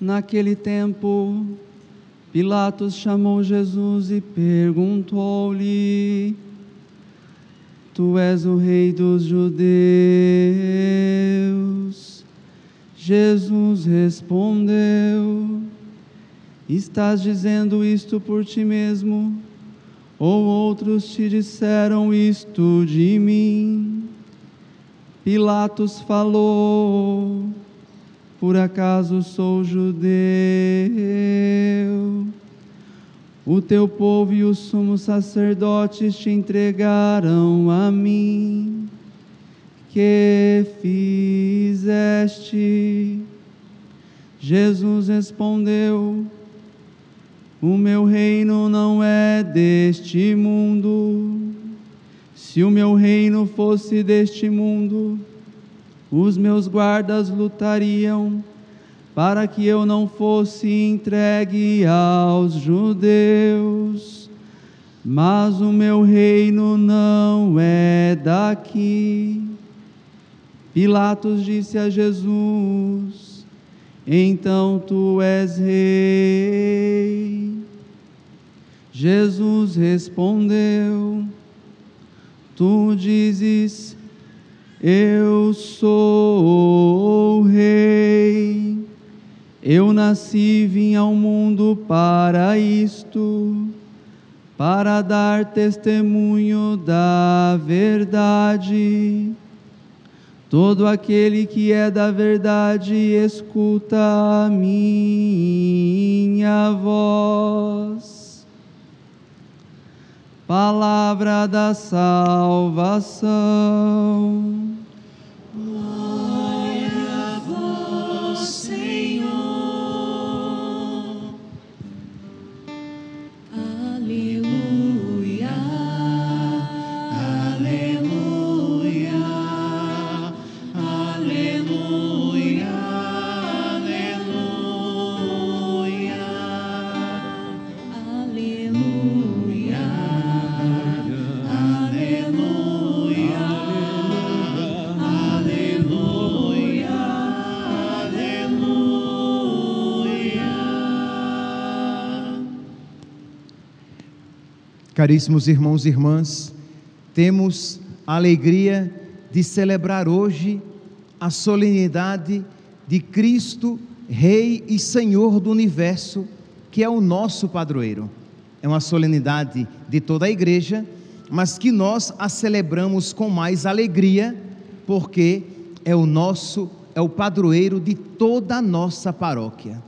Naquele tempo, Pilatos chamou Jesus e perguntou-lhe: Tu és o rei dos judeus? Jesus respondeu: Estás dizendo isto por ti mesmo? Ou outros te disseram isto de mim? Pilatos falou: Por acaso sou judeu? O teu povo e os sumos sacerdotes te entregaram a mim. Que fizeste? Jesus respondeu: O meu reino não é deste mundo. Se o meu reino fosse deste mundo, os meus guardas lutariam para que eu não fosse entregue aos judeus. Mas o meu reino não é daqui. Pilatos disse a Jesus: Então tu és rei. Jesus respondeu: Tu dizes, Eu sou o rei. Eu nasci vim ao mundo para isto, para dar testemunho da verdade. Todo aquele que é da verdade escuta a minha voz. Palavra da salvação. Caríssimos irmãos e irmãs, temos a alegria de celebrar hoje a solenidade de Cristo, Rei e Senhor do universo, que é o nosso padroeiro. É uma solenidade de toda a igreja, mas que nós a celebramos com mais alegria, porque é o nosso, é o padroeiro de toda a nossa paróquia.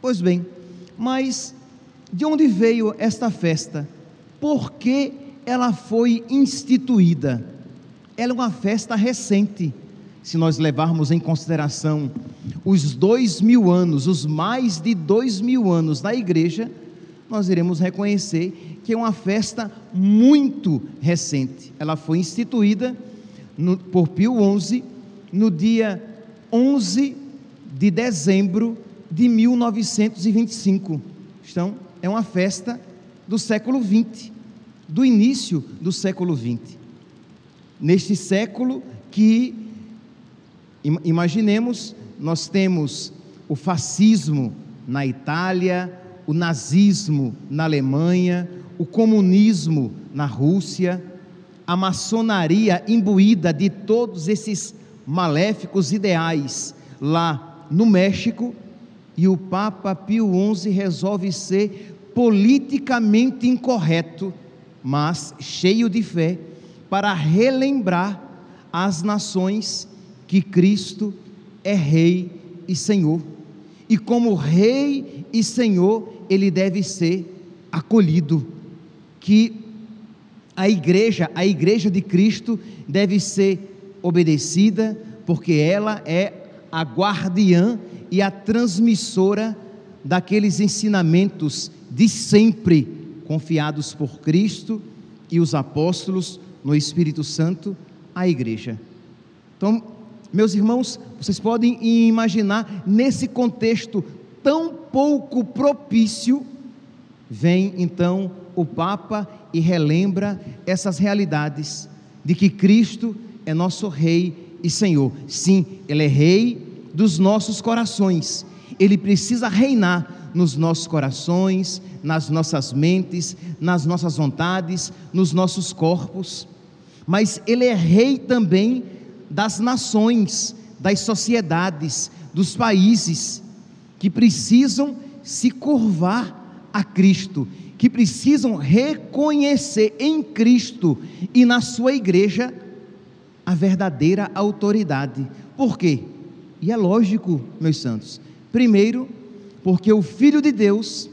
Pois bem, mas de onde veio esta festa? Por que ela foi instituída. Ela é uma festa recente, se nós levarmos em consideração os dois mil anos, os mais de dois mil anos da igreja, nós iremos reconhecer que é uma festa muito recente. Ela foi instituída no, por Pio XI no dia 11 de dezembro de 1925. Então, é uma festa do século XX, do início do século XX. Neste século que, imaginemos, nós temos o fascismo na Itália, o nazismo na Alemanha, o comunismo na Rússia, a maçonaria imbuída de todos esses maléficos ideais lá no México, e o Papa Pio XI resolve ser politicamente incorreto, mas cheio de fé, para relembrar às nações que Cristo é Rei e Senhor. E como Rei e Senhor, ele deve ser acolhido. Que a igreja, a igreja de Cristo, deve ser obedecida, porque ela é a guardiã e a transmissora daqueles ensinamentos de sempre confiados por Cristo e os apóstolos no Espírito Santo à igreja. Então, meus irmãos, vocês podem imaginar nesse contexto tão pouco propício, vem então o Papa e relembra essas realidades de que Cristo é nosso Rei e Senhor. Sim, Ele é Rei dos nossos corações ele precisa reinar nos nossos corações, nas nossas mentes, nas nossas vontades, nos nossos corpos. Mas ele é rei também das nações, das sociedades, dos países que precisam se curvar a Cristo, que precisam reconhecer em Cristo e na sua igreja a verdadeira autoridade. Por quê? E é lógico, meus santos. Primeiro, porque o Filho de Deus,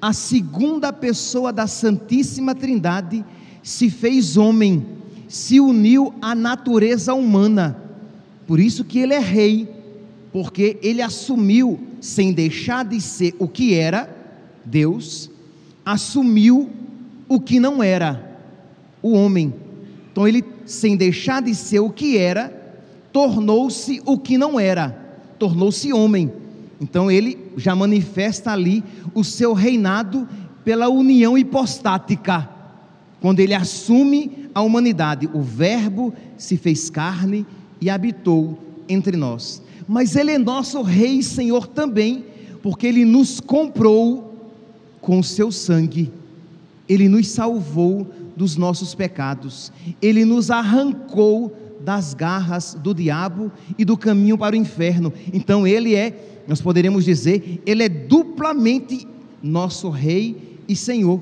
a segunda pessoa da Santíssima Trindade, se fez homem, se uniu à natureza humana. Por isso que ele é rei, porque ele assumiu, sem deixar de ser o que era, Deus, assumiu o que não era, o homem. Então ele, sem deixar de ser o que era, tornou-se o que não era, tornou-se homem. Então ele já manifesta ali o seu reinado pela união hipostática. Quando ele assume a humanidade, o Verbo se fez carne e habitou entre nós. Mas ele é nosso rei e senhor também, porque ele nos comprou com o seu sangue. Ele nos salvou dos nossos pecados. Ele nos arrancou das garras do diabo e do caminho para o inferno. Então ele é, nós poderíamos dizer, ele é duplamente nosso rei e senhor.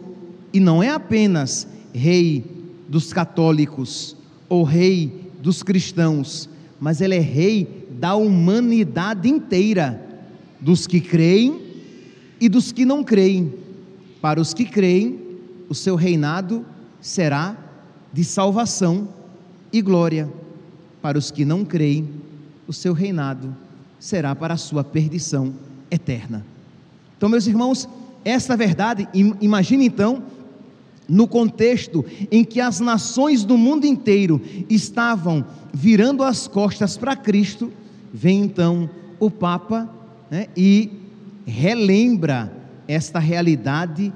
E não é apenas rei dos católicos ou rei dos cristãos, mas ele é rei da humanidade inteira, dos que creem e dos que não creem. Para os que creem, o seu reinado será de salvação e glória para os que não creem, o seu reinado será para a sua perdição eterna. Então, meus irmãos, esta verdade, imagine então, no contexto em que as nações do mundo inteiro estavam virando as costas para Cristo, vem então o Papa né, e relembra esta realidade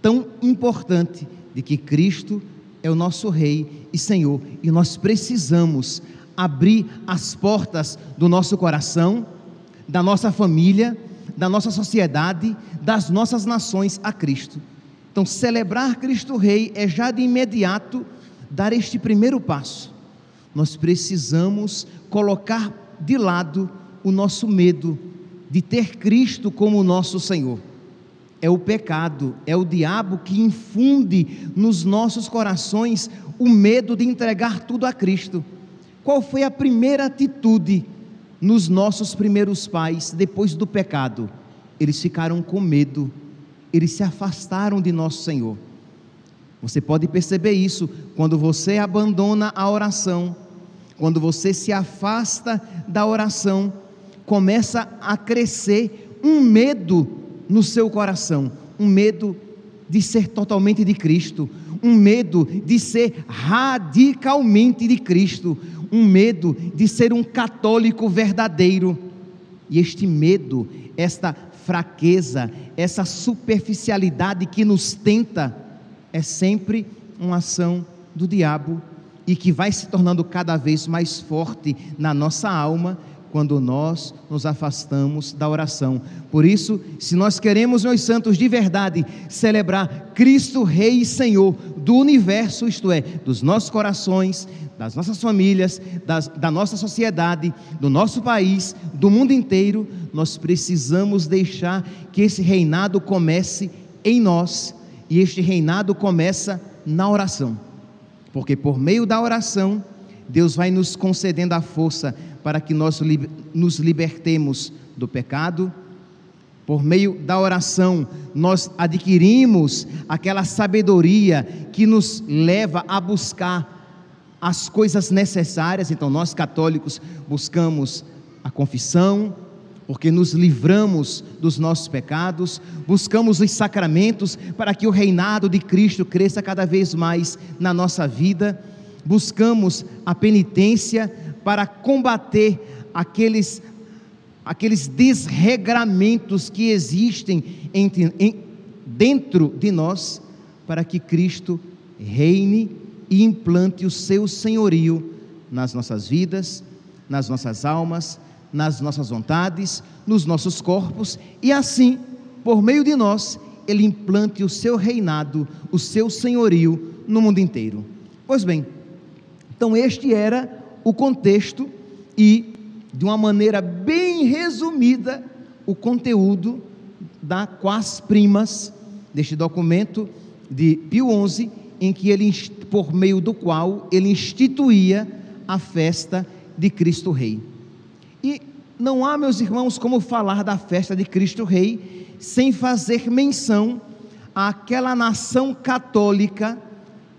tão importante de que Cristo é o nosso Rei e Senhor, e nós precisamos abrir as portas do nosso coração, da nossa família, da nossa sociedade, das nossas nações a Cristo. Então, celebrar Cristo Rei é já de imediato dar este primeiro passo. Nós precisamos colocar de lado o nosso medo de ter Cristo como nosso Senhor é o pecado, é o diabo que infunde nos nossos corações o medo de entregar tudo a Cristo. Qual foi a primeira atitude nos nossos primeiros pais depois do pecado? Eles ficaram com medo, eles se afastaram de nosso Senhor. Você pode perceber isso quando você abandona a oração, quando você se afasta da oração, começa a crescer um medo no seu coração um medo de ser totalmente de Cristo, um medo de ser radicalmente de Cristo, um medo de ser um católico verdadeiro. E este medo, esta fraqueza, essa superficialidade que nos tenta, é sempre uma ação do diabo e que vai se tornando cada vez mais forte na nossa alma quando nós nos afastamos da oração. Por isso, se nós queremos, meus santos, de verdade, celebrar Cristo Rei e Senhor do universo, isto é, dos nossos corações, das nossas famílias, das, da nossa sociedade, do nosso país, do mundo inteiro, nós precisamos deixar que esse reinado comece em nós e este reinado começa na oração. Porque por meio da oração, Deus vai nos concedendo a força para que nós nos libertemos do pecado. Por meio da oração, nós adquirimos aquela sabedoria que nos leva a buscar as coisas necessárias. Então, nós católicos buscamos a confissão, porque nos livramos dos nossos pecados, buscamos os sacramentos para que o reinado de Cristo cresça cada vez mais na nossa vida, buscamos a penitência para combater aqueles, aqueles desregramentos que existem entre, em, dentro de nós, para que Cristo reine e implante o seu senhorio nas nossas vidas, nas nossas almas, nas nossas vontades, nos nossos corpos, e assim, por meio de nós, ele implante o seu reinado, o seu senhorio no mundo inteiro. Pois bem, então este era o contexto e, de uma maneira bem resumida, o conteúdo da Quas Primas, deste documento de Pio XI, em que ele, por meio do qual ele instituía a festa de Cristo Rei. E não há, meus irmãos, como falar da festa de Cristo Rei sem fazer menção àquela nação católica,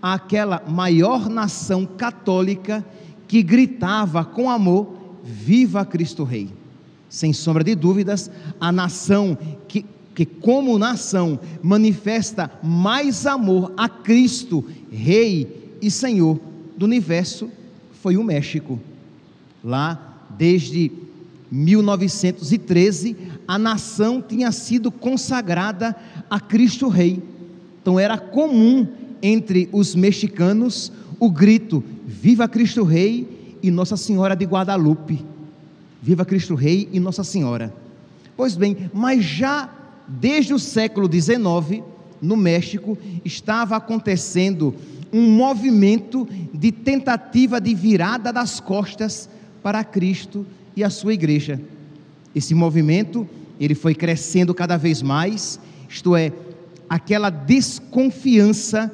àquela maior nação católica que gritava com amor: Viva Cristo Rei! Sem sombra de dúvidas, a nação que, que, como nação, manifesta mais amor a Cristo, Rei e Senhor do universo, foi o México. Lá, desde 1913, a nação tinha sido consagrada a Cristo Rei. Então era comum entre os mexicanos o grito: Viva Cristo Rei e Nossa Senhora de Guadalupe. Viva Cristo Rei e Nossa Senhora. Pois bem, mas já desde o século XIX, no México, estava acontecendo um movimento de tentativa de virada das costas para Cristo e a sua igreja. Esse movimento, ele foi crescendo cada vez mais, isto é, aquela desconfiança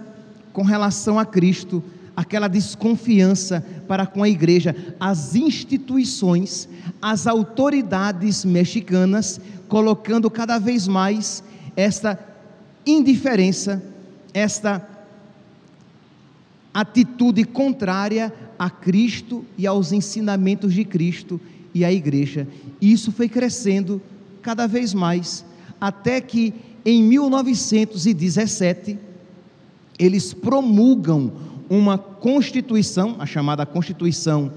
com relação a Cristo, aquela desconfiança para com a igreja, as instituições, as autoridades mexicanas, colocando cada vez mais esta indiferença, esta atitude contrária a Cristo e aos ensinamentos de Cristo e a igreja. Isso foi crescendo cada vez mais, até que em 1917 eles promulgam uma constituição, a chamada Constituição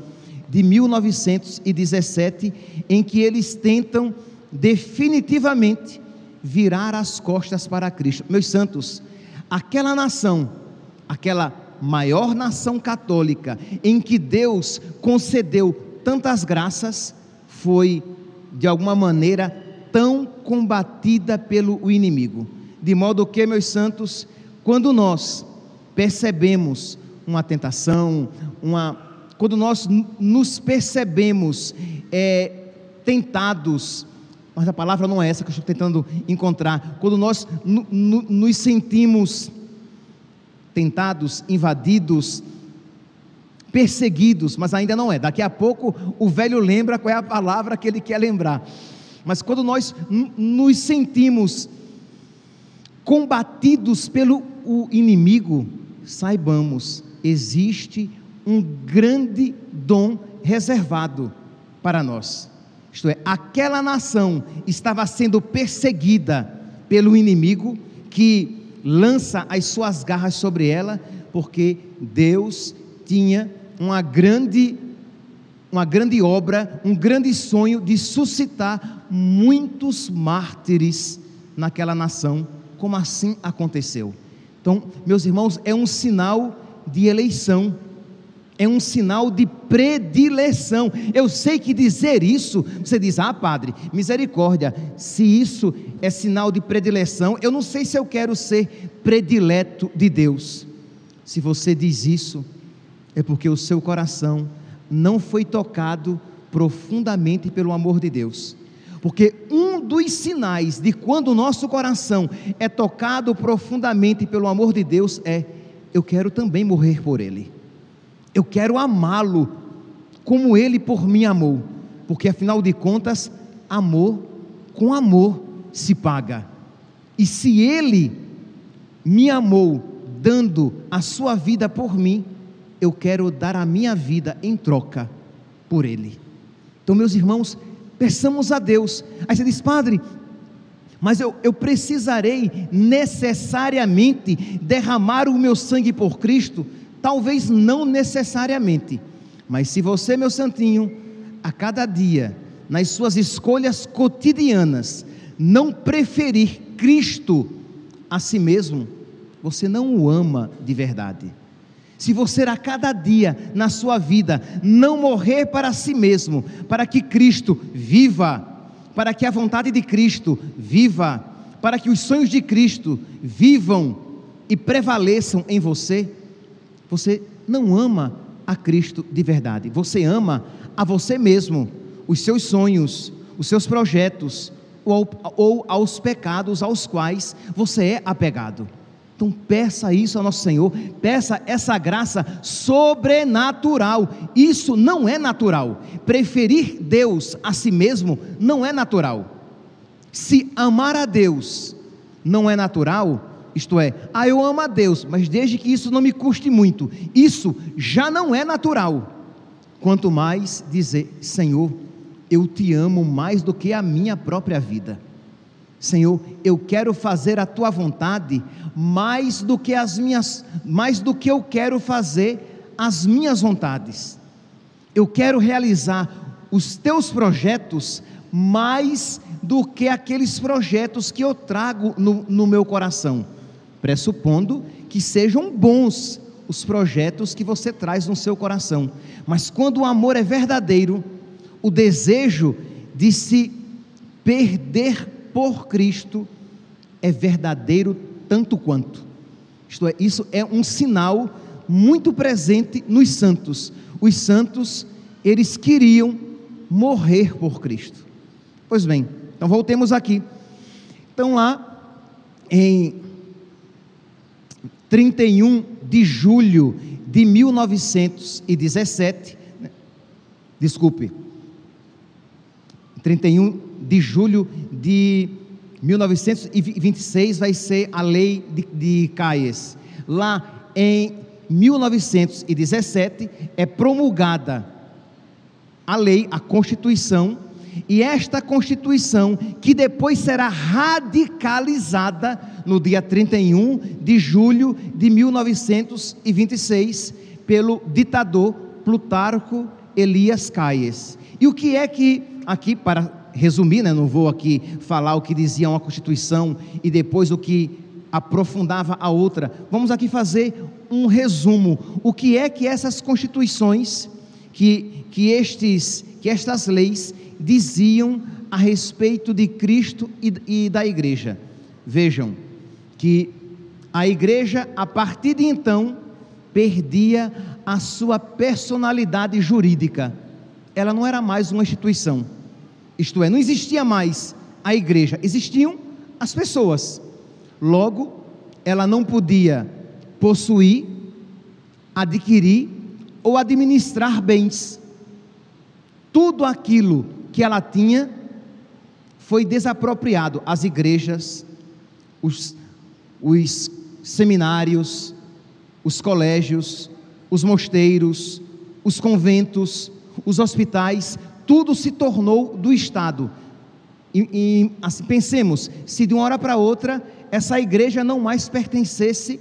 de 1917, em que eles tentam definitivamente virar as costas para Cristo. Meus santos, aquela nação, aquela maior nação católica, em que Deus concedeu tantas graças, foi de alguma maneira tão combatida pelo inimigo. De modo que, meus santos, quando nós percebemos uma tentação, uma, quando nós nos percebemos é, tentados, mas a palavra não é essa que eu estou tentando encontrar, quando nós nos sentimos tentados, invadidos, perseguidos, mas ainda não é. Daqui a pouco o velho lembra qual é a palavra que ele quer lembrar. Mas quando nós nos sentimos combatidos pelo inimigo, saibamos, existe um grande dom reservado para nós. Isto é, aquela nação estava sendo perseguida pelo inimigo que lança as suas garras sobre ela, porque Deus tinha uma grande uma grande obra, um grande sonho de suscitar muitos mártires naquela nação, como assim aconteceu. Então, meus irmãos, é um sinal de eleição, é um sinal de predileção. Eu sei que dizer isso, você diz, ah, padre, misericórdia, se isso é sinal de predileção, eu não sei se eu quero ser predileto de Deus. Se você diz isso, é porque o seu coração não foi tocado profundamente pelo amor de Deus. Porque um dos sinais de quando o nosso coração é tocado profundamente pelo amor de Deus é: eu quero também morrer por Ele, eu quero amá-lo como Ele por mim amou, porque afinal de contas, amor com amor se paga, e se Ele me amou dando a sua vida por mim, eu quero dar a minha vida em troca por Ele. Então, meus irmãos, peçamos a Deus. Aí você diz, Padre, mas eu, eu precisarei necessariamente derramar o meu sangue por Cristo? Talvez não necessariamente, mas se você, meu santinho, a cada dia, nas suas escolhas cotidianas, não preferir Cristo a si mesmo, você não o ama de verdade. Se você a cada dia na sua vida não morrer para si mesmo, para que Cristo viva, para que a vontade de Cristo viva, para que os sonhos de Cristo vivam e prevaleçam em você, você não ama a Cristo de verdade, você ama a você mesmo, os seus sonhos, os seus projetos, ou, ou aos pecados aos quais você é apegado. Então peça isso ao nosso Senhor, peça essa graça sobrenatural. Isso não é natural. Preferir Deus a si mesmo não é natural. Se amar a Deus não é natural, isto é, ah, eu amo a Deus, mas desde que isso não me custe muito, isso já não é natural. Quanto mais dizer, Senhor, eu te amo mais do que a minha própria vida. Senhor, eu quero fazer a tua vontade mais do que as minhas, mais do que eu quero fazer as minhas vontades. Eu quero realizar os teus projetos mais do que aqueles projetos que eu trago no, no meu coração, pressupondo que sejam bons os projetos que você traz no seu coração. Mas quando o amor é verdadeiro, o desejo de se perder por Cristo é verdadeiro tanto quanto. Isto é, isso é um sinal muito presente nos santos. Os santos, eles queriam morrer por Cristo. Pois bem, então voltemos aqui. Então lá em 31 de julho de 1917, né, desculpe, 31 de julho de 1926 vai ser a lei de, de. Lá em 1917 é promulgada a lei, a Constituição, e esta Constituição, que depois será radicalizada no dia 31 de julho de 1926 pelo ditador Plutarco Elias Caies. E o que é que aqui, para resumir, né, não vou aqui falar o que dizia uma Constituição e depois o que aprofundava a outra, vamos aqui fazer um resumo. O que é que essas constituições, que, que, estes, que estas leis diziam a respeito de Cristo e, e da igreja? Vejam que a igreja, a partir de então, perdia a sua personalidade jurídica ela não era mais uma instituição. Isto é, não existia mais a igreja, existiam as pessoas. Logo, ela não podia possuir, adquirir ou administrar bens. Tudo aquilo que ela tinha foi desapropriado. As igrejas, os, os seminários, os colégios, os mosteiros, os conventos, os hospitais, tudo se tornou do Estado. E, e assim, pensemos, se de uma hora para outra essa igreja não mais pertencesse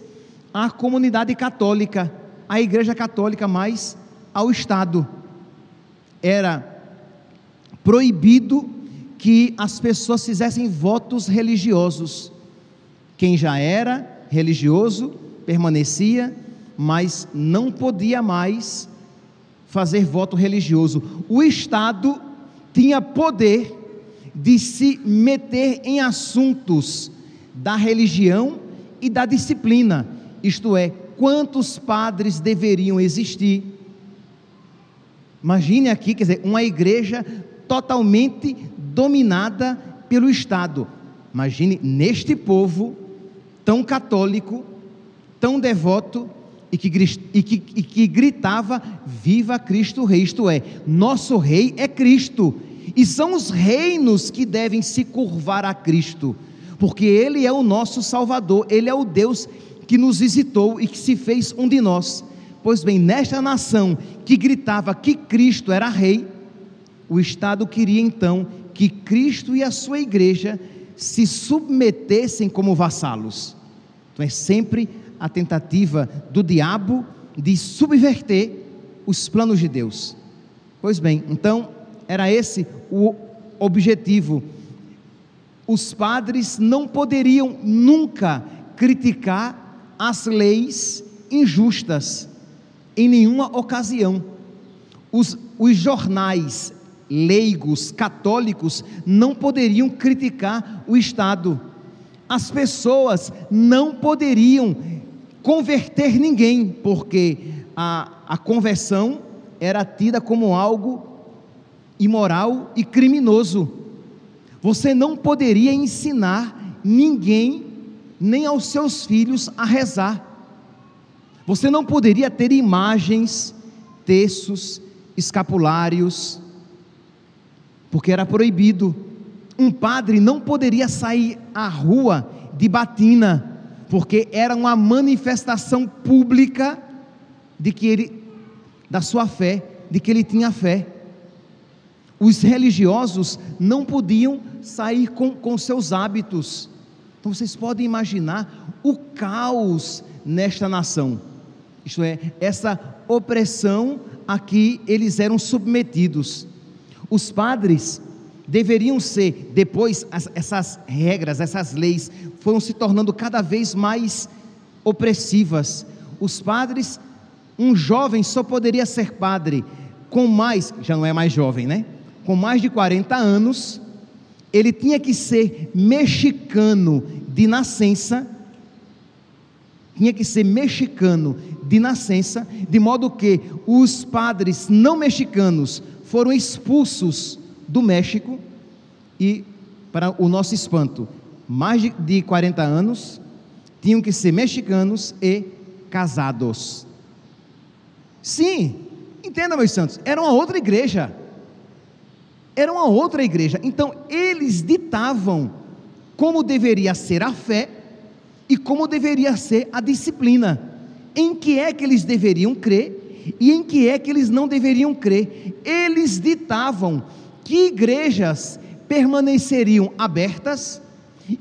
à comunidade católica, à igreja católica, mas ao Estado. Era proibido que as pessoas fizessem votos religiosos. Quem já era religioso permanecia, mas não podia mais fazer voto religioso. O Estado tinha poder de se meter em assuntos da religião e da disciplina, isto é, quantos padres deveriam existir. Imagine aqui, quer dizer, uma igreja totalmente dominada pelo Estado. Imagine neste povo tão católico, tão devoto, e que, e, que, e que gritava: Viva Cristo Rei! Isto é, nosso Rei é Cristo, e são os reinos que devem se curvar a Cristo, porque Ele é o nosso Salvador, Ele é o Deus que nos visitou e que se fez um de nós. Pois bem, nesta nação que gritava que Cristo era Rei, o Estado queria então que Cristo e a sua igreja se submetessem como vassalos. Então é sempre a tentativa do diabo de subverter os planos de Deus. Pois bem, então era esse o objetivo. Os padres não poderiam nunca criticar as leis injustas, em nenhuma ocasião. Os, os jornais leigos, católicos, não poderiam criticar o Estado. As pessoas não poderiam converter ninguém, porque a, a conversão era tida como algo imoral e criminoso. Você não poderia ensinar ninguém, nem aos seus filhos, a rezar. Você não poderia ter imagens, textos, escapulários, porque era proibido. Um padre não poderia sair à rua de batina, porque era uma manifestação pública de que ele da sua fé, de que ele tinha fé. Os religiosos não podiam sair com, com seus hábitos. Então vocês podem imaginar o caos nesta nação. Isto é, essa opressão a que eles eram submetidos. Os padres deveriam ser, depois, essas regras, essas leis foram se tornando cada vez mais opressivas. Os padres, um jovem só poderia ser padre com mais, já não é mais jovem, né? Com mais de 40 anos, ele tinha que ser mexicano de nascença, tinha que ser mexicano de nascença, de modo que os padres não mexicanos foram expulsos do México e, para o nosso espanto, mais de 40 anos, tinham que ser mexicanos e casados. Sim, entenda, meus santos, era uma outra igreja. Era uma outra igreja. Então, eles ditavam como deveria ser a fé e como deveria ser a disciplina. Em que é que eles deveriam crer e em que é que eles não deveriam crer. Eles ditavam que igrejas permaneceriam abertas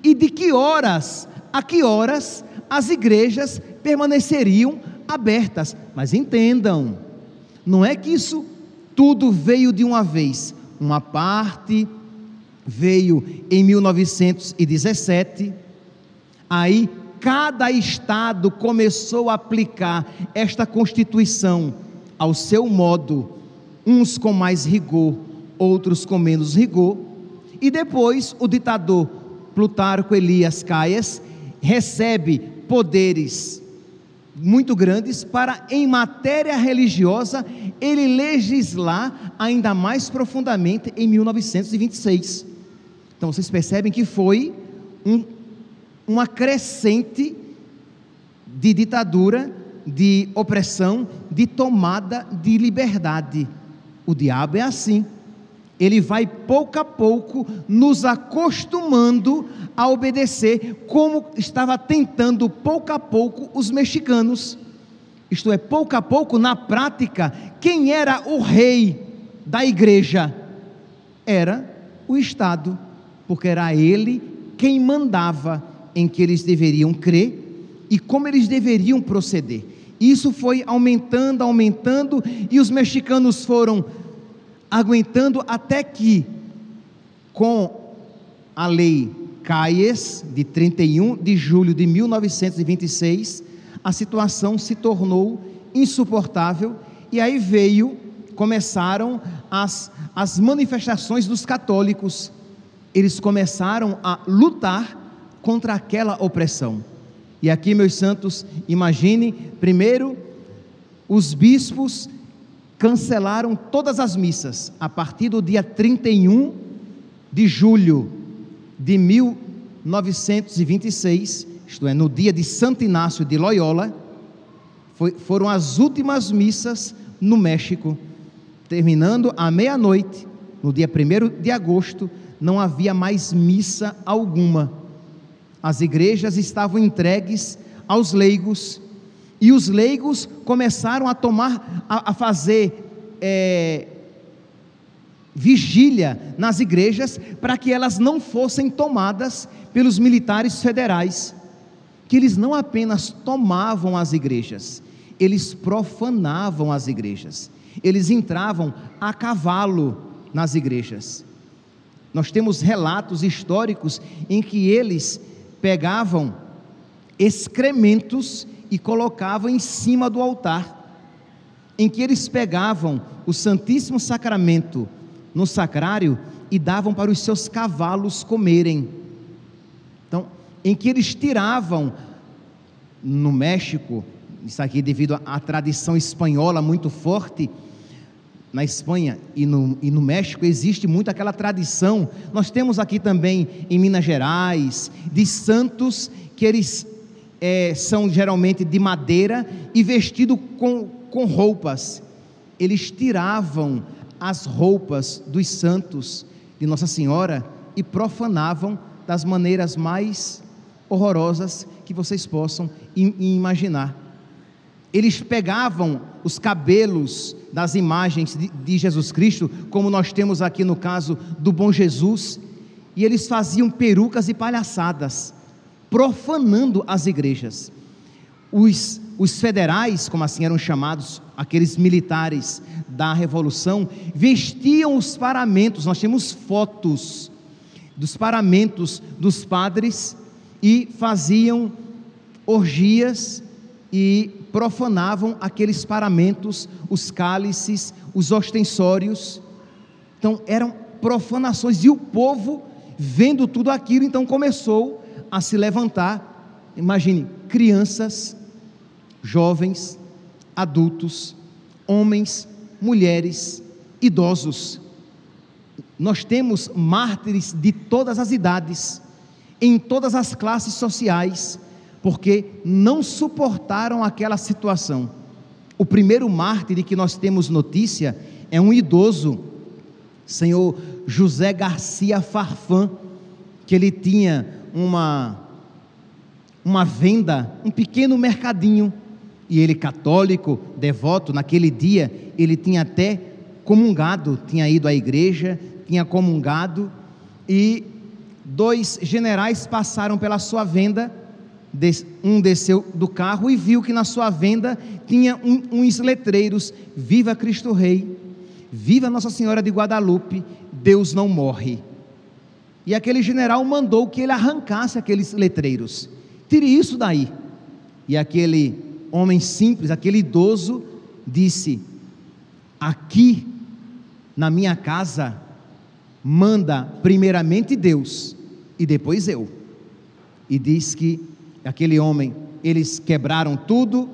e de que horas a que horas as igrejas permaneceriam abertas. Mas entendam, não é que isso tudo veio de uma vez. Uma parte veio em 1917, aí cada estado começou a aplicar esta Constituição ao seu modo, uns com mais rigor, outros com menos rigor, e depois o ditador Plutarco Elias Caias recebe poderes muito grandes para, em matéria religiosa, ele legislar ainda mais profundamente em 1926. Então vocês percebem que foi um uma crescente de ditadura, de opressão, de tomada de liberdade. O diabo é assim. Ele vai pouco a pouco nos acostumando a obedecer, como estava tentando pouco a pouco os mexicanos. Isto é, pouco a pouco, na prática, quem era o rei da igreja? Era o Estado, porque era ele quem mandava em que eles deveriam crer e como eles deveriam proceder. Isso foi aumentando, aumentando, e os mexicanos foram aguentando até que, com a lei Caies, de 31 de julho de 1926, a situação se tornou insuportável, e aí veio, começaram as, as manifestações dos católicos. Eles começaram a lutar contra aquela opressão. E aqui, meus santos, imagine, primeiro, os bispos cancelaram todas as missas a partir do dia 31 de julho de 1926, isto é, no dia de Santo Inácio de Loyola, foi, foram as últimas missas no México, terminando à meia-noite, no dia 1 de agosto, não havia mais missa alguma. As igrejas estavam entregues aos leigos, e os leigos começaram a tomar, a, a fazer é, vigília nas igrejas para que elas não fossem tomadas pelos militares federais, que eles não apenas tomavam as igrejas, eles profanavam as igrejas, eles entravam a cavalo nas igrejas. Nós temos relatos históricos em que eles pegavam excrementos e colocavam em cima do altar. em que eles pegavam o Santíssimo Sacramento no sacrário e davam para os seus cavalos comerem. Então, em que eles tiravam no México, isso aqui devido à tradição espanhola muito forte, na Espanha e no, e no México existe muito aquela tradição. Nós temos aqui também em Minas Gerais, de santos que eles é, são geralmente de madeira e vestidos com, com roupas. Eles tiravam as roupas dos santos de Nossa Senhora e profanavam das maneiras mais horrorosas que vocês possam imaginar. Eles pegavam os cabelos das imagens de, de Jesus Cristo, como nós temos aqui no caso do Bom Jesus, e eles faziam perucas e palhaçadas, profanando as igrejas. Os, os federais, como assim eram chamados, aqueles militares da Revolução, vestiam os paramentos, nós temos fotos dos paramentos dos padres e faziam orgias e profanavam aqueles paramentos, os cálices, os ostensórios. Então eram profanações e o povo, vendo tudo aquilo, então começou a se levantar. Imagine, crianças, jovens, adultos, homens, mulheres, idosos. Nós temos mártires de todas as idades, em todas as classes sociais, porque não suportaram aquela situação. O primeiro mártir que nós temos notícia é um idoso, senhor José Garcia Farfã, que ele tinha uma uma venda, um pequeno mercadinho, e ele católico, devoto, naquele dia ele tinha até comungado, tinha ido à igreja, tinha comungado e dois generais passaram pela sua venda um desceu do carro e viu que na sua venda tinha um, uns letreiros: Viva Cristo Rei, Viva Nossa Senhora de Guadalupe, Deus não morre. E aquele general mandou que ele arrancasse aqueles letreiros. Tire isso daí. E aquele homem simples, aquele idoso, disse: Aqui na minha casa manda primeiramente Deus e depois eu. E diz que aquele homem, eles quebraram tudo,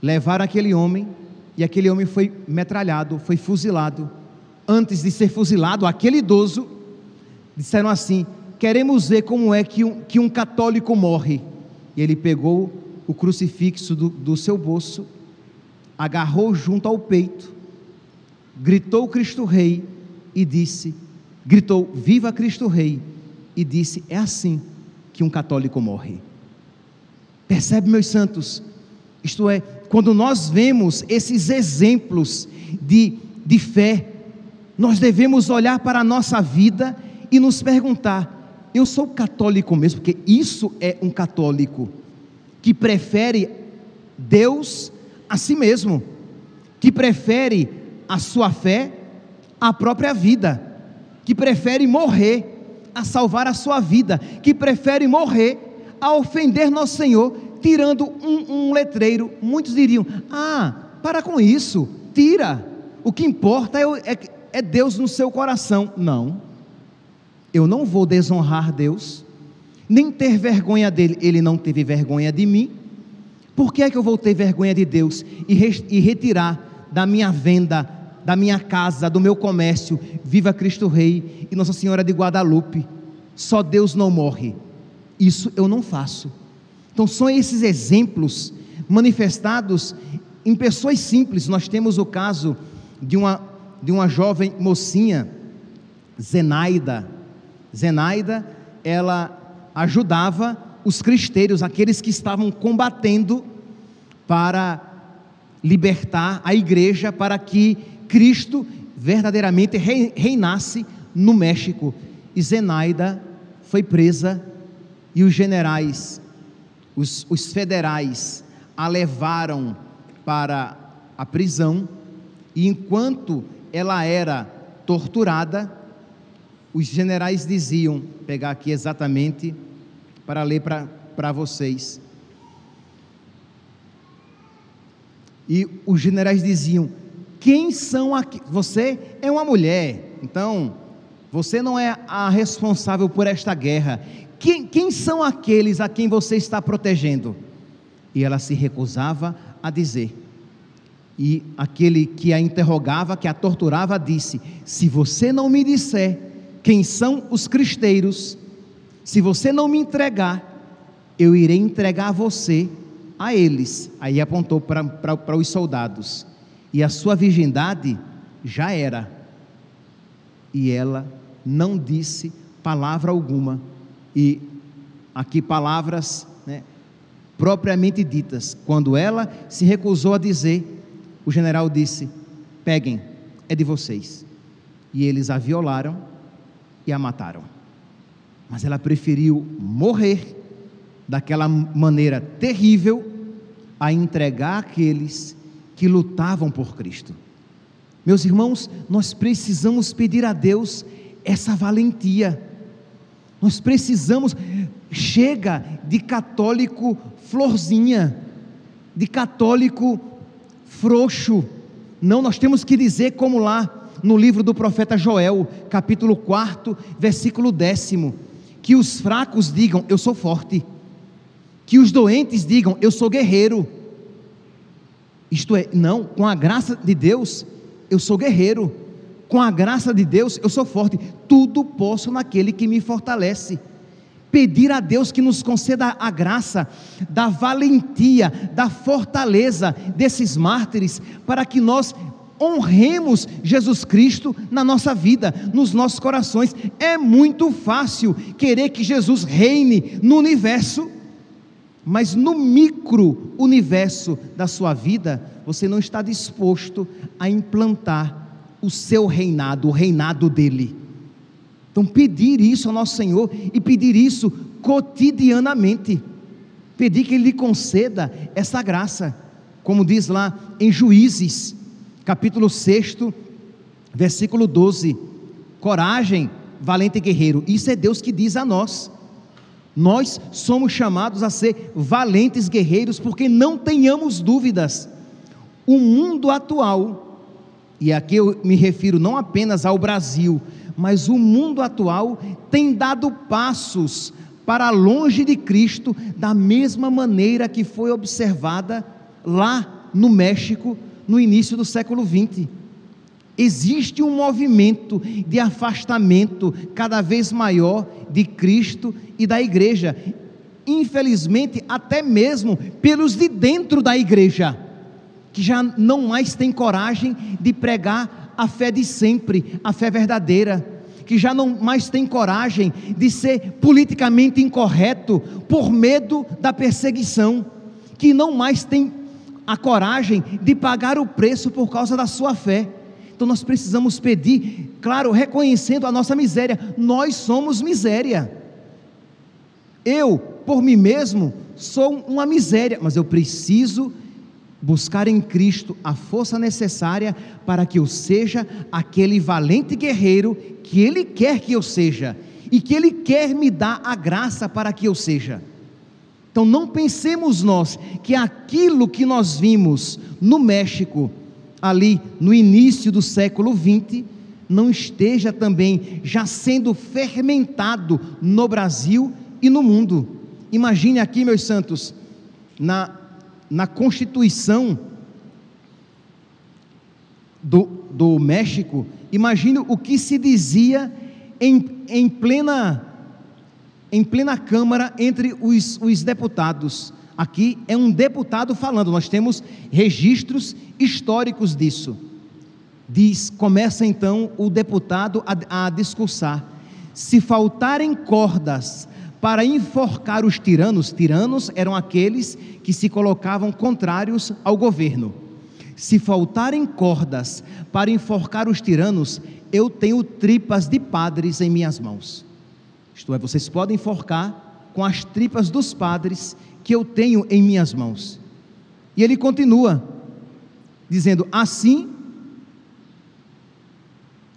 levaram aquele homem, e aquele homem foi metralhado, foi fuzilado. Antes de ser fuzilado, aquele idoso, disseram assim: Queremos ver como é que um, que um católico morre. E ele pegou o crucifixo do, do seu bolso, agarrou junto ao peito, gritou Cristo Rei e disse: gritou, Viva Cristo Rei! E disse: É assim que um católico morre. Percebe, meus santos? Isto é, quando nós vemos esses exemplos de, de fé, nós devemos olhar para a nossa vida e nos perguntar: eu sou católico mesmo? Porque isso é um católico que prefere Deus a si mesmo, que prefere a sua fé à própria vida, que prefere morrer a salvar a sua vida, que prefere morrer a ofender nosso Senhor, tirando um, um letreiro. Muitos diriam: Ah, para com isso, tira. O que importa é, é, é Deus no seu coração. Não, eu não vou desonrar Deus, nem ter vergonha dele. Ele não teve vergonha de mim. Por que é que eu vou ter vergonha de Deus e, re, e retirar da minha venda, da minha casa, do meu comércio, viva Cristo Rei e Nossa Senhora de Guadalupe? Só Deus não morre. Isso eu não faço. Então, são esses exemplos manifestados em pessoas simples. Nós temos o caso de uma, de uma jovem mocinha, Zenaida. Zenaida, ela ajudava os cristeiros, aqueles que estavam combatendo para libertar a igreja, para que Cristo verdadeiramente reinasse no México. E Zenaida foi presa e os generais, os, os federais, a levaram para a prisão, e enquanto ela era torturada, os generais diziam, pegar aqui exatamente para ler para vocês. E os generais diziam: Quem são aqui? Você é uma mulher, então você não é a responsável por esta guerra. Quem, quem são aqueles a quem você está protegendo? E ela se recusava a dizer. E aquele que a interrogava, que a torturava, disse: Se você não me disser quem são os cristeiros, se você não me entregar, eu irei entregar você a eles. Aí apontou para os soldados. E a sua virgindade já era. E ela não disse palavra alguma. E aqui palavras né, propriamente ditas. Quando ela se recusou a dizer, o general disse: Peguem, é de vocês. E eles a violaram e a mataram. Mas ela preferiu morrer daquela maneira terrível a entregar aqueles que lutavam por Cristo. Meus irmãos, nós precisamos pedir a Deus essa valentia. Nós precisamos, chega de católico florzinha, de católico frouxo. Não, nós temos que dizer como lá no livro do profeta Joel, capítulo 4, versículo décimo, que os fracos digam: Eu sou forte que os doentes digam: Eu sou guerreiro. Isto é, não, com a graça de Deus, eu sou guerreiro. Com a graça de Deus, eu sou forte. Tudo posso naquele que me fortalece. Pedir a Deus que nos conceda a graça da valentia, da fortaleza desses mártires, para que nós honremos Jesus Cristo na nossa vida, nos nossos corações. É muito fácil querer que Jesus reine no universo mas no micro universo da sua vida, você não está disposto a implantar o seu reinado, o reinado dele. Então, pedir isso ao nosso Senhor e pedir isso cotidianamente, pedir que Ele lhe conceda essa graça, como diz lá em Juízes, capítulo 6, versículo 12: coragem, valente guerreiro, isso é Deus que diz a nós. Nós somos chamados a ser valentes guerreiros, porque não tenhamos dúvidas. O mundo atual, e aqui eu me refiro não apenas ao Brasil, mas o mundo atual tem dado passos para longe de Cristo, da mesma maneira que foi observada lá no México no início do século XX. Existe um movimento de afastamento cada vez maior de Cristo e da igreja. Infelizmente, até mesmo pelos de dentro da igreja, que já não mais tem coragem de pregar a fé de sempre, a fé verdadeira, que já não mais tem coragem de ser politicamente incorreto por medo da perseguição, que não mais tem a coragem de pagar o preço por causa da sua fé. Então nós precisamos pedir, claro, reconhecendo a nossa miséria. Nós somos miséria. Eu, por mim mesmo, sou uma miséria, mas eu preciso buscar em Cristo a força necessária para que eu seja aquele valente guerreiro que Ele quer que eu seja e que Ele quer me dar a graça para que eu seja. Então não pensemos nós que aquilo que nós vimos no México, ali no início do século XX, não esteja também já sendo fermentado no Brasil e no mundo. Imagine aqui, meus santos, na, na Constituição do, do México, imagine o que se dizia em, em, plena, em plena Câmara entre os, os deputados. Aqui é um deputado falando, nós temos registros históricos disso. Diz, começa então o deputado a, a discursar: se faltarem cordas para enforcar os tiranos, tiranos eram aqueles que se colocavam contrários ao governo. Se faltarem cordas para enforcar os tiranos, eu tenho tripas de padres em minhas mãos. Isto é, vocês podem enforcar com as tripas dos padres que eu tenho em minhas mãos. E ele continua, dizendo: assim,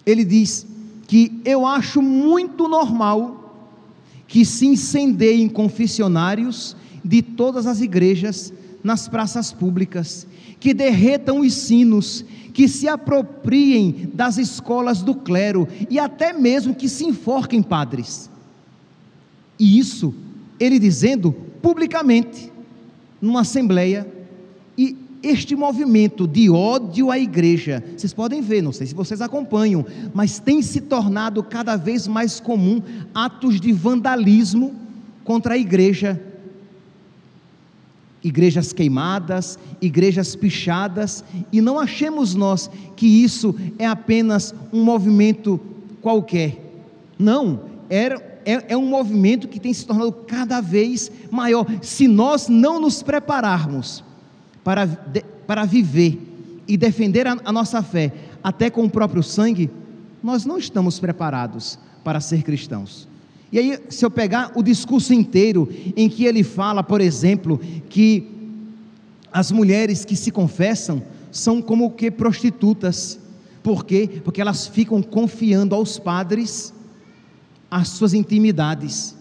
ele diz que eu acho muito normal que se incendeiem confessionários de todas as igrejas nas praças públicas, que derretam os sinos, que se apropriem das escolas do clero e até mesmo que se enforquem padres. E isso, ele dizendo publicamente, numa assembleia, e este movimento de ódio à igreja, vocês podem ver, não sei se vocês acompanham, mas tem se tornado cada vez mais comum atos de vandalismo contra a igreja. Igrejas queimadas, igrejas pichadas, e não achemos nós que isso é apenas um movimento qualquer. Não, é, é, é um movimento que tem se tornado cada vez maior. Se nós não nos prepararmos para, para viver e defender a, a nossa fé, até com o próprio sangue, nós não estamos preparados para ser cristãos. E aí, se eu pegar o discurso inteiro, em que ele fala, por exemplo, que as mulheres que se confessam são como que prostitutas. Por quê? Porque elas ficam confiando aos padres as suas intimidades.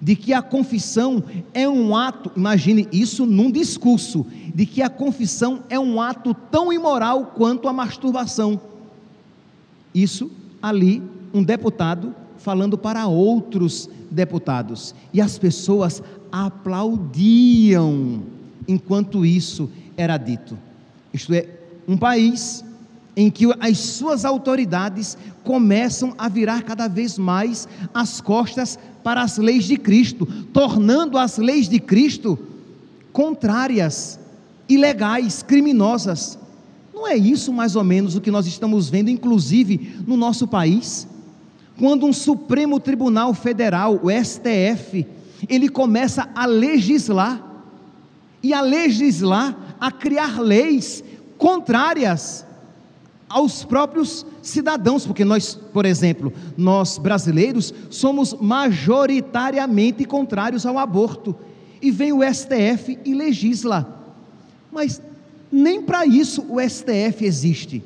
De que a confissão é um ato, imagine isso num discurso, de que a confissão é um ato tão imoral quanto a masturbação. Isso ali, um deputado falando para outros deputados. E as pessoas aplaudiam enquanto isso era dito. Isto é, um país em que as suas autoridades começam a virar cada vez mais as costas para as leis de Cristo, tornando as leis de Cristo contrárias, ilegais, criminosas. Não é isso mais ou menos o que nós estamos vendo, inclusive no nosso país? Quando um Supremo Tribunal Federal, o STF, ele começa a legislar, e a legislar, a criar leis contrárias aos próprios cidadãos, porque nós, por exemplo, nós brasileiros somos majoritariamente contrários ao aborto, e vem o STF e legisla, mas nem para isso o STF existe.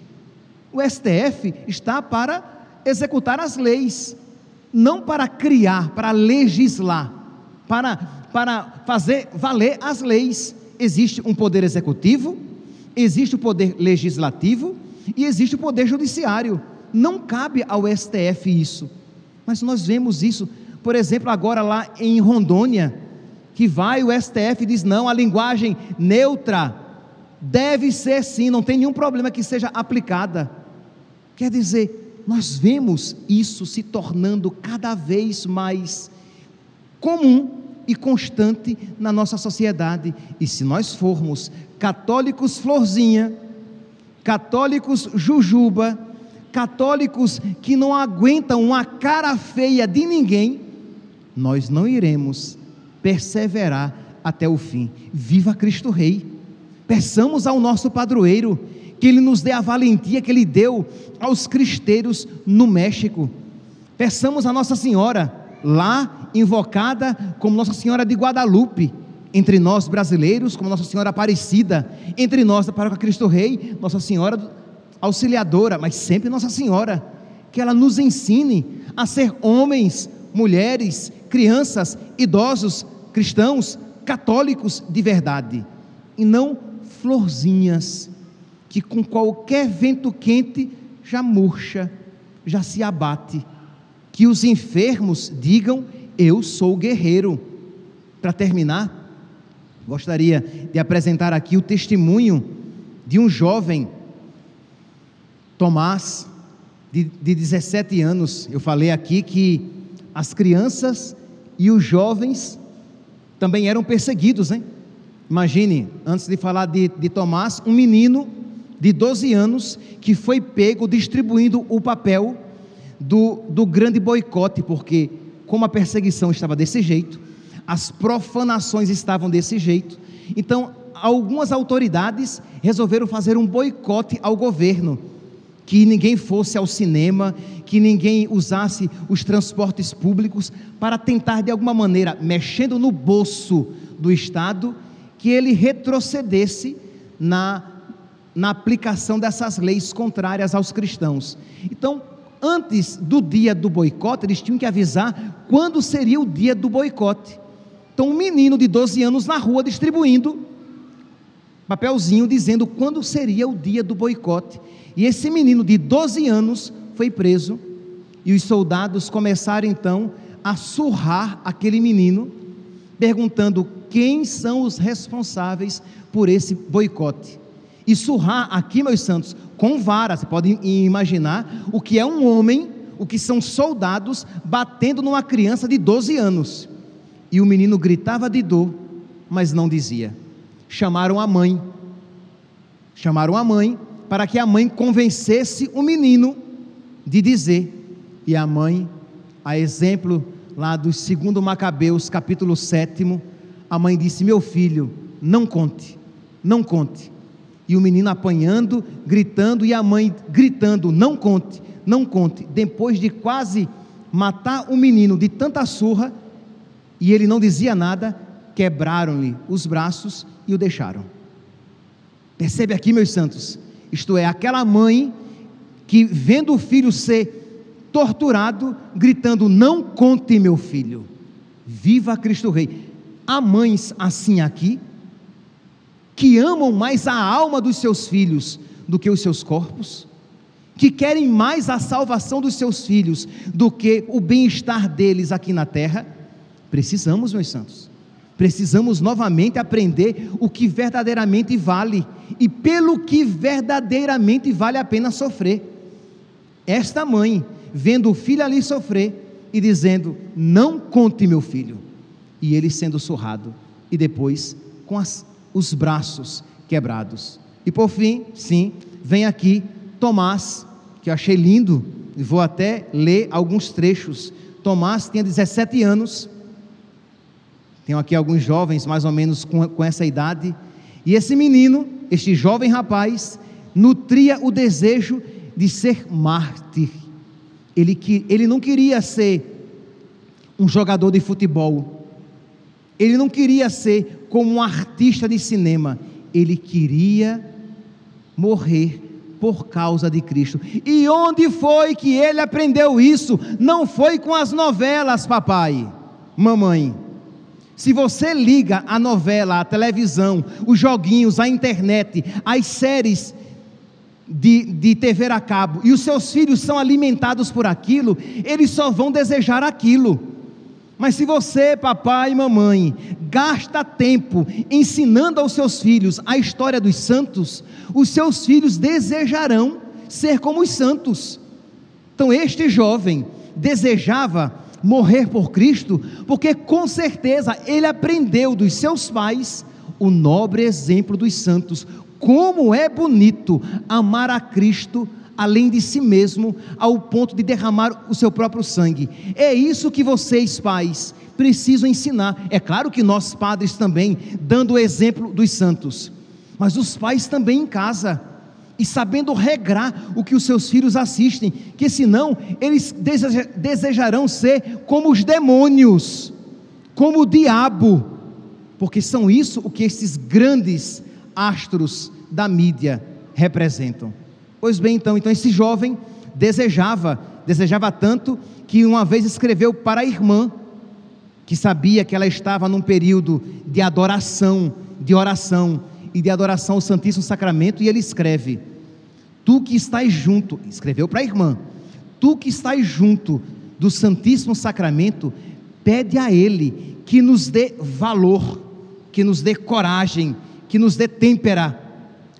O STF está para executar as leis, não para criar, para legislar, para, para fazer valer as leis. Existe um poder executivo, existe o poder legislativo e existe o poder judiciário. Não cabe ao STF isso. Mas nós vemos isso, por exemplo, agora lá em Rondônia, que vai o STF e diz: não, a linguagem neutra deve ser sim, não tem nenhum problema que seja aplicada. Quer dizer, nós vemos isso se tornando cada vez mais comum e constante na nossa sociedade. E se nós formos católicos florzinha, católicos jujuba, católicos que não aguentam uma cara feia de ninguém, nós não iremos perseverar até o fim. Viva Cristo Rei! Peçamos ao nosso padroeiro que Ele nos dê a valentia que Ele deu aos cristeiros no México. Peçamos a Nossa Senhora, lá invocada como Nossa Senhora de Guadalupe, entre nós brasileiros, como Nossa Senhora Aparecida, entre nós da Paróquia Cristo Rei, Nossa Senhora Auxiliadora, mas sempre Nossa Senhora, que ela nos ensine a ser homens, mulheres, crianças, idosos, cristãos, católicos de verdade, e não florzinhas que com qualquer vento quente já murcha, já se abate. Que os enfermos digam: Eu sou guerreiro. Para terminar, gostaria de apresentar aqui o testemunho de um jovem, Tomás, de, de 17 anos. Eu falei aqui que as crianças e os jovens também eram perseguidos, hein? Imagine, antes de falar de, de Tomás, um menino de 12 anos que foi pego distribuindo o papel do, do grande boicote, porque, como a perseguição estava desse jeito, as profanações estavam desse jeito, então algumas autoridades resolveram fazer um boicote ao governo, que ninguém fosse ao cinema, que ninguém usasse os transportes públicos, para tentar de alguma maneira, mexendo no bolso do Estado, que ele retrocedesse na na aplicação dessas leis contrárias aos cristãos. Então, antes do dia do boicote, eles tinham que avisar quando seria o dia do boicote. Então, um menino de 12 anos na rua distribuindo papelzinho dizendo quando seria o dia do boicote. E esse menino de 12 anos foi preso e os soldados começaram então a surrar aquele menino, perguntando quem são os responsáveis por esse boicote. E surrar aqui, meus santos, com vara. Você pode imaginar o que é um homem, o que são soldados batendo numa criança de 12 anos. E o menino gritava de dor, mas não dizia. Chamaram a mãe. Chamaram a mãe para que a mãe convencesse o menino de dizer. E a mãe, a exemplo lá do segundo Macabeus, capítulo 7, a mãe disse: Meu filho, não conte, não conte. E o menino apanhando, gritando, e a mãe gritando: Não conte, não conte. Depois de quase matar o menino de tanta surra, e ele não dizia nada, quebraram-lhe os braços e o deixaram. Percebe aqui, meus santos? Isto é, aquela mãe que, vendo o filho ser torturado, gritando: Não conte, meu filho, viva Cristo Rei. Há mães assim aqui, que amam mais a alma dos seus filhos do que os seus corpos, que querem mais a salvação dos seus filhos do que o bem-estar deles aqui na terra. Precisamos, meus santos, precisamos novamente aprender o que verdadeiramente vale e pelo que verdadeiramente vale a pena sofrer. Esta mãe, vendo o filho ali sofrer e dizendo: Não conte meu filho e ele sendo surrado, e depois com as, os braços quebrados. E por fim, sim, vem aqui Tomás, que eu achei lindo, e vou até ler alguns trechos. Tomás tinha 17 anos, tenho aqui alguns jovens mais ou menos com, com essa idade, e esse menino, este jovem rapaz, nutria o desejo de ser mártir. Ele, que, ele não queria ser um jogador de futebol, ele não queria ser como um artista de cinema, ele queria morrer por causa de Cristo. E onde foi que ele aprendeu isso? Não foi com as novelas, papai, mamãe. Se você liga a novela, a televisão, os joguinhos, a internet, as séries de, de TV a cabo, e os seus filhos são alimentados por aquilo, eles só vão desejar aquilo. Mas se você, papai e mamãe, gasta tempo ensinando aos seus filhos a história dos santos, os seus filhos desejarão ser como os santos. Então, este jovem desejava morrer por Cristo, porque com certeza ele aprendeu dos seus pais o nobre exemplo dos santos. Como é bonito amar a Cristo além de si mesmo, ao ponto de derramar o seu próprio sangue. É isso que vocês, pais, precisam ensinar. É claro que nós, padres, também, dando o exemplo dos santos, mas os pais também em casa. E sabendo regrar o que os seus filhos assistem, que senão eles desejarão ser como os demônios, como o diabo, porque são isso o que esses grandes astros da mídia representam. Pois bem, então, então esse jovem desejava, desejava tanto que uma vez escreveu para a irmã, que sabia que ela estava num período de adoração, de oração e de adoração ao Santíssimo Sacramento, e ele escreve: Tu que estás junto, escreveu para a irmã, tu que estás junto do Santíssimo Sacramento, pede a Ele que nos dê valor, que nos dê coragem, que nos dê têmpera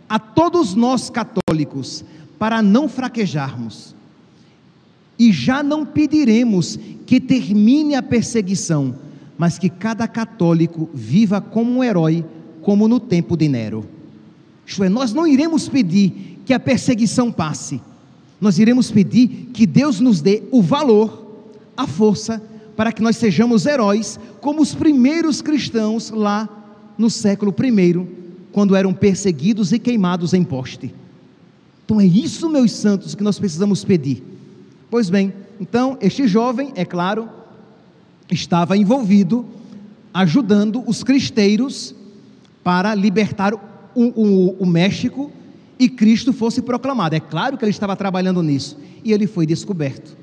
a todos nós católicos, para não fraquejarmos. E já não pediremos que termine a perseguição, mas que cada católico viva como um herói, como no tempo de Nero. Isto é, nós não iremos pedir que a perseguição passe, nós iremos pedir que Deus nos dê o valor, a força, para que nós sejamos heróis, como os primeiros cristãos lá no século I, quando eram perseguidos e queimados em poste. Então é isso, meus santos, que nós precisamos pedir. Pois bem, então este jovem, é claro, estava envolvido ajudando os cristeiros para libertar o, o, o México e Cristo fosse proclamado. É claro que ele estava trabalhando nisso e ele foi descoberto.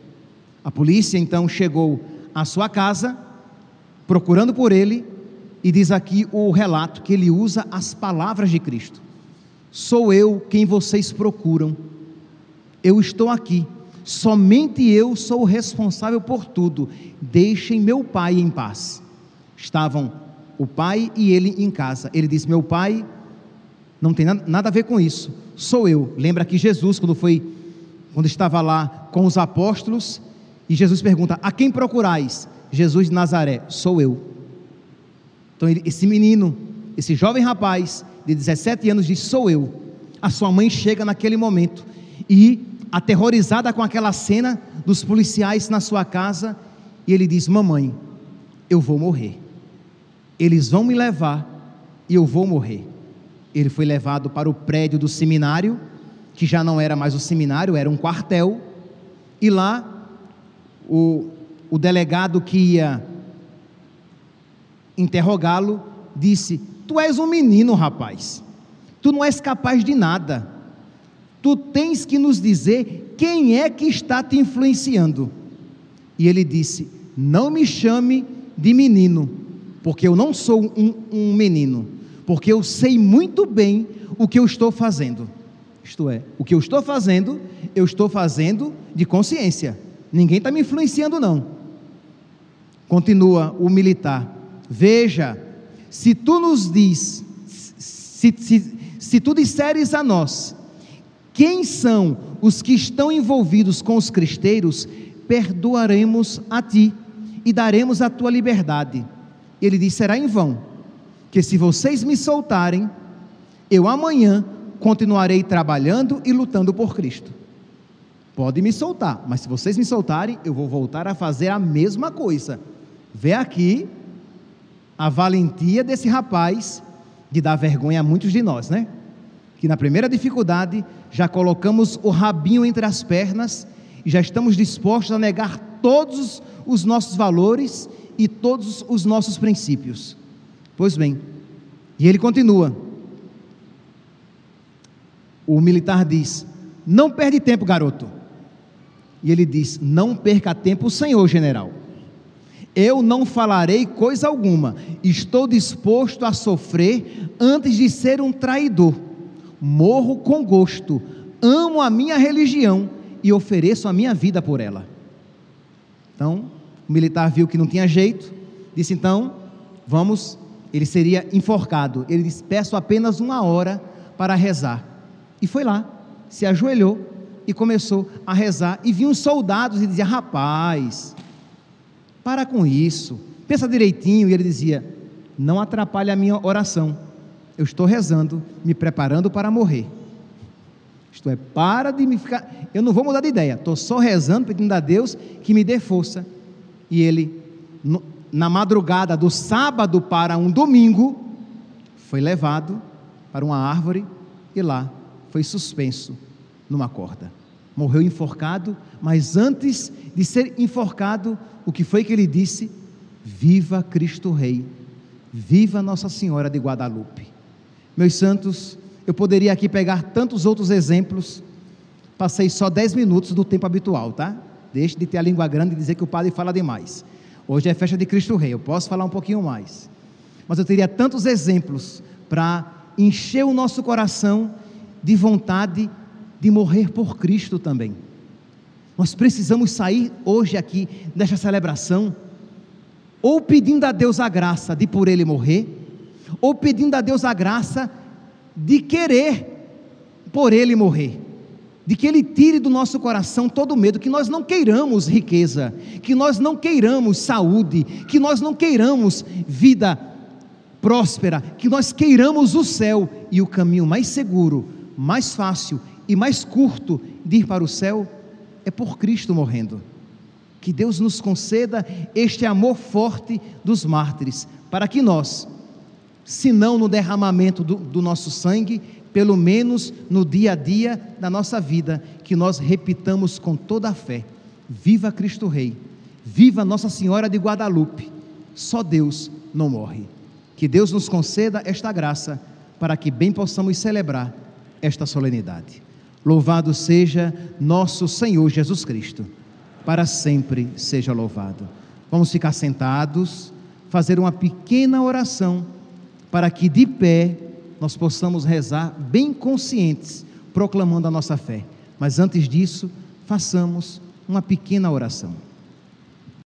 A polícia então chegou à sua casa, procurando por ele, E diz aqui o relato que ele usa as palavras de Cristo: Sou eu quem vocês procuram. Eu estou aqui. Somente eu sou o responsável por tudo. Deixem meu pai em paz. Estavam o pai e ele em casa. Ele disse: Meu pai não tem nada a ver com isso. Sou eu. Lembra que Jesus, quando foi, quando estava lá com os apóstolos, e Jesus pergunta: A quem procurais? Jesus de Nazaré, sou eu. Então, esse menino, esse jovem rapaz de 17 anos, diz: Sou eu. A sua mãe chega naquele momento e, aterrorizada com aquela cena dos policiais na sua casa, e ele diz: Mamãe, eu vou morrer. Eles vão me levar e eu vou morrer. Ele foi levado para o prédio do seminário, que já não era mais o seminário, era um quartel, e lá o, o delegado que ia interrogá-lo disse: Tu és um menino, rapaz, tu não és capaz de nada, tu tens que nos dizer quem é que está te influenciando. E ele disse: Não me chame de menino, porque eu não sou um, um menino, porque eu sei muito bem o que eu estou fazendo. Isto é, o que eu estou fazendo, eu estou fazendo de consciência. Ninguém está me influenciando, não. Continua o militar. Veja, se tu nos diz, se, se, se tu disseres a nós, quem são os que estão envolvidos com os cristeiros, perdoaremos a ti e daremos a tua liberdade. Ele diz: será em vão, que se vocês me soltarem, eu amanhã continuarei trabalhando e lutando por Cristo. Pode me soltar, mas se vocês me soltarem, eu vou voltar a fazer a mesma coisa. Vê aqui a valentia desse rapaz de dar vergonha a muitos de nós, né? Que na primeira dificuldade já colocamos o rabinho entre as pernas e já estamos dispostos a negar todos os nossos valores e todos os nossos princípios. Pois bem, e ele continua. O militar diz: Não perde tempo, garoto. E ele diz: Não perca tempo, senhor general. Eu não falarei coisa alguma. Estou disposto a sofrer antes de ser um traidor. Morro com gosto. Amo a minha religião e ofereço a minha vida por ela. Então, o militar viu que não tinha jeito, disse: Então, vamos. Ele seria enforcado. Ele disse: Peço apenas uma hora para rezar. E foi lá, se ajoelhou e começou a rezar. E vinham soldados e dizia: Rapaz, para com isso, pensa direitinho. E ele dizia: Não atrapalhe a minha oração. Eu estou rezando, me preparando para morrer. Isto é, para de me ficar. Eu não vou mudar de ideia, estou só rezando, pedindo a Deus que me dê força. E ele, na madrugada do sábado para um domingo, foi levado para uma árvore e lá foi suspenso numa corda morreu enforcado, mas antes de ser enforcado, o que foi que ele disse? Viva Cristo Rei, viva Nossa Senhora de Guadalupe. Meus santos, eu poderia aqui pegar tantos outros exemplos, passei só 10 minutos do tempo habitual, tá? Deixe de ter a língua grande e dizer que o padre fala demais. Hoje é festa de Cristo Rei, eu posso falar um pouquinho mais. Mas eu teria tantos exemplos para encher o nosso coração de vontade de morrer por Cristo também. Nós precisamos sair hoje aqui desta celebração, ou pedindo a Deus a graça de por Ele morrer, ou pedindo a Deus a graça de querer por Ele morrer, de que Ele tire do nosso coração todo medo, que nós não queiramos riqueza, que nós não queiramos saúde, que nós não queiramos vida próspera, que nós queiramos o céu e o caminho mais seguro, mais fácil e mais curto de ir para o céu é por Cristo morrendo. Que Deus nos conceda este amor forte dos mártires, para que nós, se não no derramamento do, do nosso sangue, pelo menos no dia a dia da nossa vida, que nós repitamos com toda a fé: Viva Cristo Rei, viva Nossa Senhora de Guadalupe, só Deus não morre. Que Deus nos conceda esta graça, para que bem possamos celebrar esta solenidade. Louvado seja nosso Senhor Jesus Cristo, para sempre seja louvado. Vamos ficar sentados, fazer uma pequena oração para que de pé nós possamos rezar bem conscientes, proclamando a nossa fé. Mas antes disso, façamos uma pequena oração.